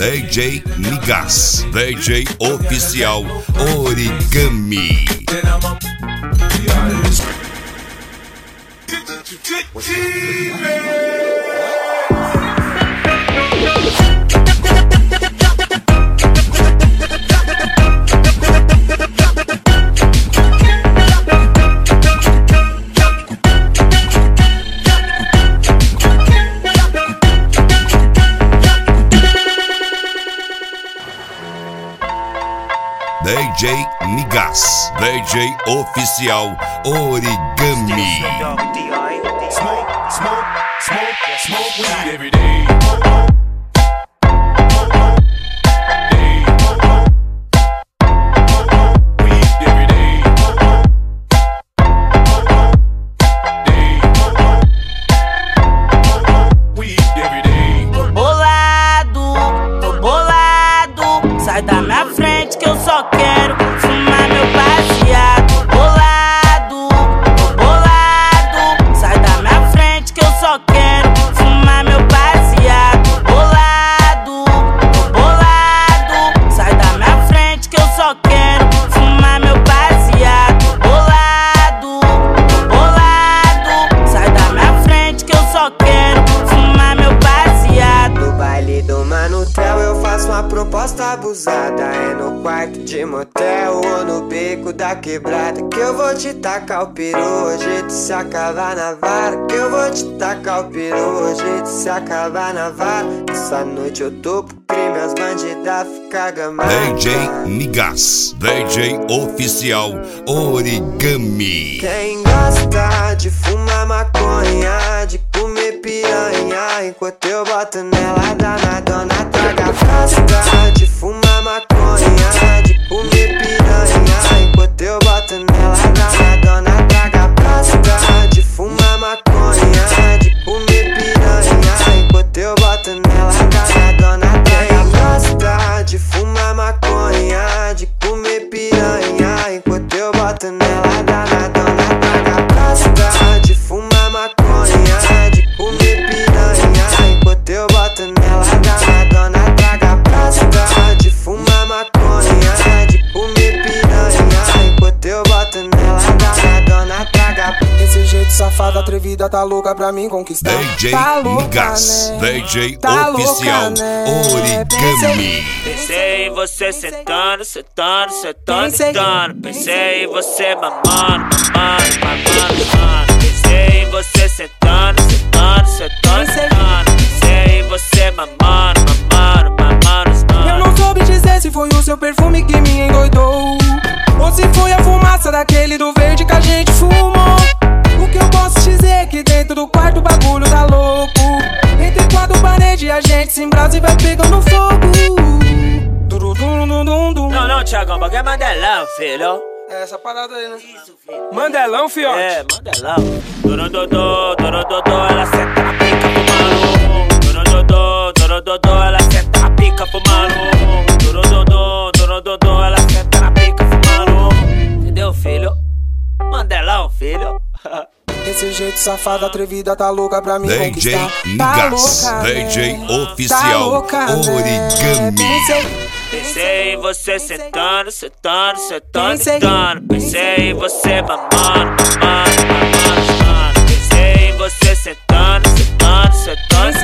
DJ Migas, DJ oficial Origami. DJ Migas, DJ oficial Origami. Smoke, smoke, smoke, smoke weed every. Day. Abusada. É no quarto de motel ou no beco da quebrada Que eu vou te tacar o peru, hoje tu se acabar na vara Que eu vou te tacar o peru, hoje tu se acabar na vara. Essa noite eu tô pro crime, as bandidas ficam gamadas DJ Migas, DJ oficial Origami. Quem gosta de fumar maconha, de comer piranha Enquanto eu boto nela danadona, safado, atrevida, tá louca pra mim conquistar DJ Tá louca, né? DJ Tá louca, oficial né? Origami. Pensei em você sentando, sentando, sentando, Pensei- sentando. Pensei em você mamando, mamando, mamando, mamando. Pensei em você sentando, sentando, sentando, Pensei- sentando. Pensei em você mamando, mamando, mamando, Eu mamando. não soube dizer se foi o seu perfume que me endoidou Ou se foi a fumaça daquele do verde que a gente fumou eu que dentro do quarto o bagulho tá louco Entre quatro paredes a gente se embrasa e vai pegando fogo. Não, não, Thiagão, bagulho é Mandelão, filho. É essa parada aí, né? Isso, filho. Mandelão, fiote É, Mandelão. Dorododô, Esse jeito safado, atrevida, tá louca pra me DJ conquistar Tá louca, né? DJ Tá oficial louca, né? Origami. Pensei- Pensei em você sentando, sentando, sentando, Pensei- sentando. Pensei em você mamando, mamando, mamando, mamando. Pensei em você sentando, sentando, sentando,